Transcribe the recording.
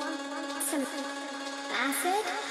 some acid?